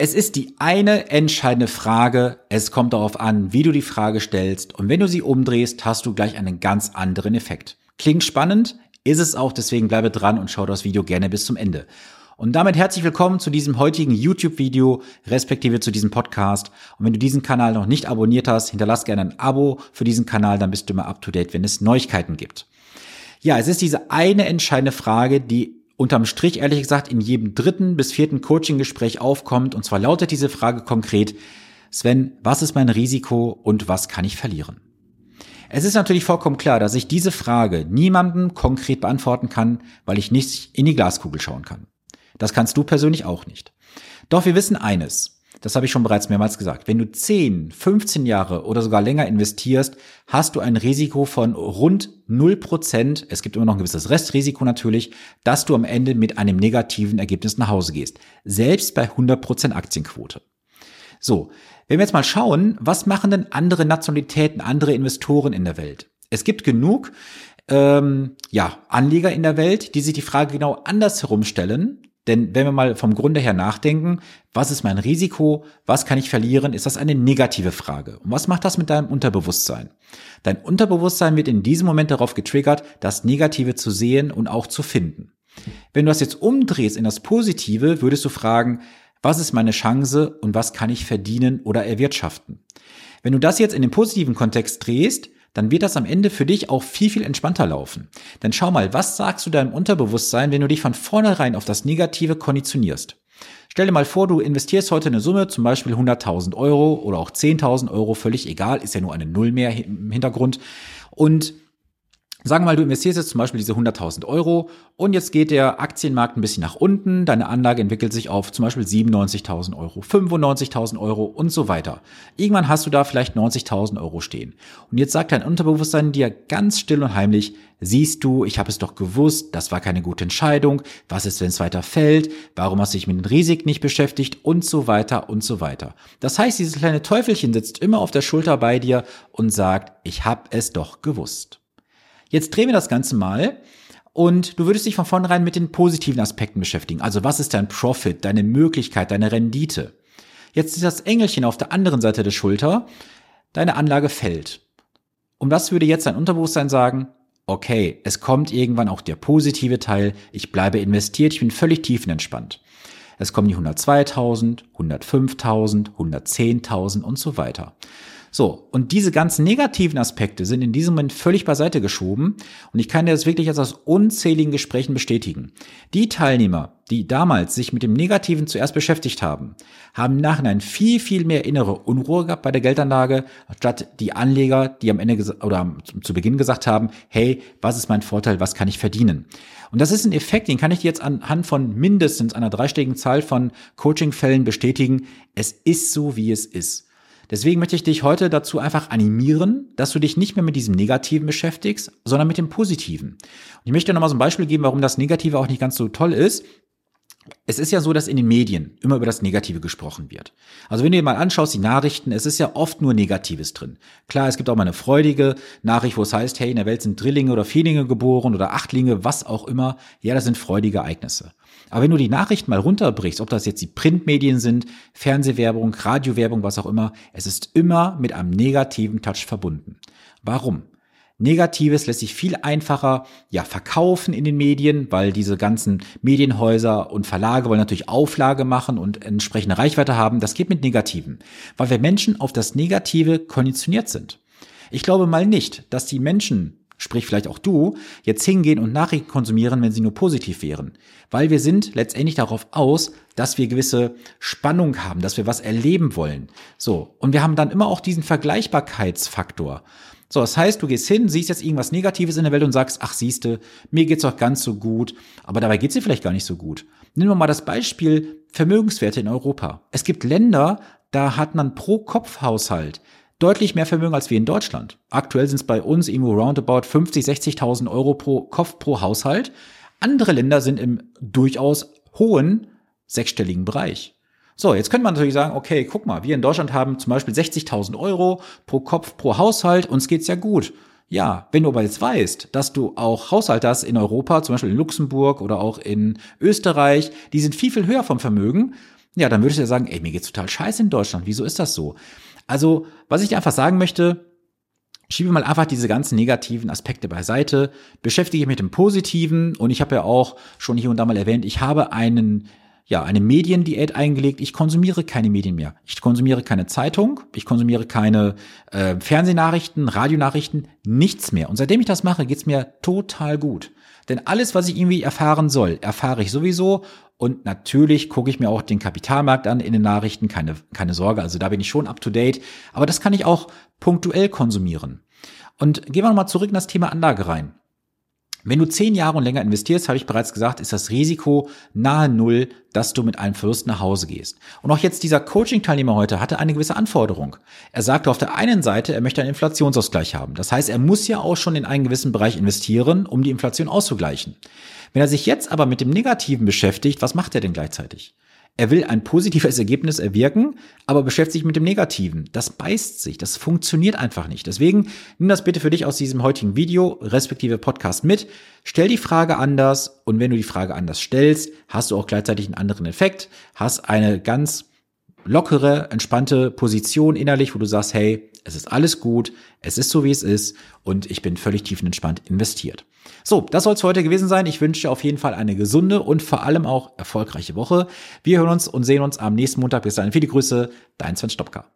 Es ist die eine entscheidende Frage. Es kommt darauf an, wie du die Frage stellst. Und wenn du sie umdrehst, hast du gleich einen ganz anderen Effekt. Klingt spannend, ist es auch. Deswegen bleibe dran und schau das Video gerne bis zum Ende. Und damit herzlich willkommen zu diesem heutigen YouTube-Video, respektive zu diesem Podcast. Und wenn du diesen Kanal noch nicht abonniert hast, hinterlass gerne ein Abo für diesen Kanal, dann bist du immer up to date, wenn es Neuigkeiten gibt. Ja, es ist diese eine entscheidende Frage, die unterm Strich ehrlich gesagt in jedem dritten bis vierten Coaching-Gespräch aufkommt. Und zwar lautet diese Frage konkret, Sven, was ist mein Risiko und was kann ich verlieren? Es ist natürlich vollkommen klar, dass ich diese Frage niemandem konkret beantworten kann, weil ich nicht in die Glaskugel schauen kann. Das kannst du persönlich auch nicht. Doch wir wissen eines das habe ich schon bereits mehrmals gesagt, wenn du 10, 15 Jahre oder sogar länger investierst, hast du ein Risiko von rund 0%, es gibt immer noch ein gewisses Restrisiko natürlich, dass du am Ende mit einem negativen Ergebnis nach Hause gehst. Selbst bei 100% Aktienquote. So, wenn wir jetzt mal schauen, was machen denn andere Nationalitäten, andere Investoren in der Welt? Es gibt genug ähm, ja, Anleger in der Welt, die sich die Frage genau andersherum stellen denn wenn wir mal vom Grunde her nachdenken, was ist mein Risiko, was kann ich verlieren, ist das eine negative Frage. Und was macht das mit deinem Unterbewusstsein? Dein Unterbewusstsein wird in diesem Moment darauf getriggert, das Negative zu sehen und auch zu finden. Wenn du das jetzt umdrehst in das Positive, würdest du fragen, was ist meine Chance und was kann ich verdienen oder erwirtschaften? Wenn du das jetzt in den positiven Kontext drehst, dann wird das am Ende für dich auch viel, viel entspannter laufen. Denn schau mal, was sagst du deinem Unterbewusstsein, wenn du dich von vornherein auf das Negative konditionierst? Stell dir mal vor, du investierst heute eine Summe, zum Beispiel 100.000 Euro oder auch 10.000 Euro, völlig egal, ist ja nur eine Null mehr im Hintergrund. Und Sagen wir mal, du investierst jetzt zum Beispiel diese 100.000 Euro und jetzt geht der Aktienmarkt ein bisschen nach unten, deine Anlage entwickelt sich auf zum Beispiel 97.000 Euro, 95.000 Euro und so weiter. Irgendwann hast du da vielleicht 90.000 Euro stehen. Und jetzt sagt dein Unterbewusstsein dir ganz still und heimlich, siehst du, ich habe es doch gewusst, das war keine gute Entscheidung, was ist, wenn es weiter fällt, warum hast du dich mit den Risiken nicht beschäftigt und so weiter und so weiter. Das heißt, dieses kleine Teufelchen sitzt immer auf der Schulter bei dir und sagt, ich habe es doch gewusst. Jetzt drehen wir das Ganze mal und du würdest dich von vornherein mit den positiven Aspekten beschäftigen. Also was ist dein Profit, deine Möglichkeit, deine Rendite? Jetzt ist das Engelchen auf der anderen Seite der Schulter. Deine Anlage fällt. Und was würde jetzt dein Unterbewusstsein sagen? Okay, es kommt irgendwann auch der positive Teil. Ich bleibe investiert, ich bin völlig tiefenentspannt. Es kommen die 102.000, 105.000, 110.000 und so weiter. So, und diese ganzen negativen Aspekte sind in diesem Moment völlig beiseite geschoben und ich kann dir das wirklich aus unzähligen Gesprächen bestätigen. Die Teilnehmer, die damals sich mit dem Negativen zuerst beschäftigt haben, haben im Nachhinein viel, viel mehr innere Unruhe gehabt bei der Geldanlage, statt die Anleger, die am Ende oder zu Beginn gesagt haben, hey, was ist mein Vorteil, was kann ich verdienen? Und das ist ein Effekt, den kann ich dir jetzt anhand von mindestens einer dreistelligen Zahl von Coaching-Fällen bestätigen. Es ist so, wie es ist. Deswegen möchte ich dich heute dazu einfach animieren, dass du dich nicht mehr mit diesem Negativen beschäftigst, sondern mit dem Positiven. Und ich möchte dir nochmal so ein Beispiel geben, warum das Negative auch nicht ganz so toll ist. Es ist ja so, dass in den Medien immer über das Negative gesprochen wird. Also wenn du dir mal anschaust, die Nachrichten, es ist ja oft nur Negatives drin. Klar, es gibt auch mal eine freudige Nachricht, wo es heißt, hey, in der Welt sind Drillinge oder Vierlinge geboren oder Achtlinge, was auch immer. Ja, das sind freudige Ereignisse. Aber wenn du die Nachrichten mal runterbrichst, ob das jetzt die Printmedien sind, Fernsehwerbung, Radiowerbung, was auch immer, es ist immer mit einem negativen Touch verbunden. Warum? Negatives lässt sich viel einfacher ja verkaufen in den Medien, weil diese ganzen Medienhäuser und Verlage wollen natürlich Auflage machen und entsprechende Reichweite haben. Das geht mit Negativen, weil wir Menschen auf das Negative konditioniert sind. Ich glaube mal nicht, dass die Menschen sprich vielleicht auch du, jetzt hingehen und Nachrichten konsumieren, wenn sie nur positiv wären. Weil wir sind letztendlich darauf aus, dass wir gewisse Spannung haben, dass wir was erleben wollen. So. Und wir haben dann immer auch diesen Vergleichbarkeitsfaktor. So, das heißt, du gehst hin, siehst jetzt irgendwas Negatives in der Welt und sagst, ach siehste, mir geht's doch ganz so gut, aber dabei geht's dir vielleicht gar nicht so gut. Nehmen wir mal das Beispiel Vermögenswerte in Europa. Es gibt Länder, da hat man pro Kopf-Haushalt deutlich mehr Vermögen als wir in Deutschland. Aktuell sind es bei uns irgendwo roundabout 50, 60.000 Euro pro Kopf pro Haushalt. Andere Länder sind im durchaus hohen sechsstelligen Bereich. So, jetzt könnte man natürlich sagen, okay, guck mal, wir in Deutschland haben zum Beispiel 60.000 Euro pro Kopf pro Haushalt, uns geht's ja gut. Ja, wenn du aber jetzt weißt, dass du auch Haushalte hast in Europa, zum Beispiel in Luxemburg oder auch in Österreich, die sind viel, viel höher vom Vermögen, ja, dann würdest du ja sagen, ey, mir geht's total scheiße in Deutschland. Wieso ist das so? Also, was ich dir einfach sagen möchte, schiebe mal einfach diese ganzen negativen Aspekte beiseite, beschäftige mich mit dem Positiven und ich habe ja auch schon hier und da mal erwähnt, ich habe einen ja, eine Mediendiät eingelegt. Ich konsumiere keine Medien mehr. Ich konsumiere keine Zeitung, ich konsumiere keine äh, Fernsehnachrichten, Radionachrichten, nichts mehr. Und seitdem ich das mache, geht's mir total gut. Denn alles, was ich irgendwie erfahren soll, erfahre ich sowieso. Und natürlich gucke ich mir auch den Kapitalmarkt an in den Nachrichten, keine, keine Sorge. Also da bin ich schon up to date. Aber das kann ich auch punktuell konsumieren. Und gehen wir nochmal zurück in das Thema Anlage rein. Wenn du zehn Jahre und länger investierst, habe ich bereits gesagt, ist das Risiko nahe Null, dass du mit einem Verlust nach Hause gehst. Und auch jetzt dieser Coaching-Teilnehmer heute hatte eine gewisse Anforderung. Er sagte auf der einen Seite, er möchte einen Inflationsausgleich haben. Das heißt, er muss ja auch schon in einen gewissen Bereich investieren, um die Inflation auszugleichen. Wenn er sich jetzt aber mit dem Negativen beschäftigt, was macht er denn gleichzeitig? Er will ein positives Ergebnis erwirken, aber beschäftigt sich mit dem Negativen. Das beißt sich, das funktioniert einfach nicht. Deswegen nimm das bitte für dich aus diesem heutigen Video, respektive Podcast mit. Stell die Frage anders und wenn du die Frage anders stellst, hast du auch gleichzeitig einen anderen Effekt, hast eine ganz lockere, entspannte Position innerlich, wo du sagst, hey, es ist alles gut, es ist so, wie es ist und ich bin völlig tiefenentspannt investiert. So, das soll es heute gewesen sein. Ich wünsche dir auf jeden Fall eine gesunde und vor allem auch erfolgreiche Woche. Wir hören uns und sehen uns am nächsten Montag. Bis dahin viele Grüße, dein Sven Stopka.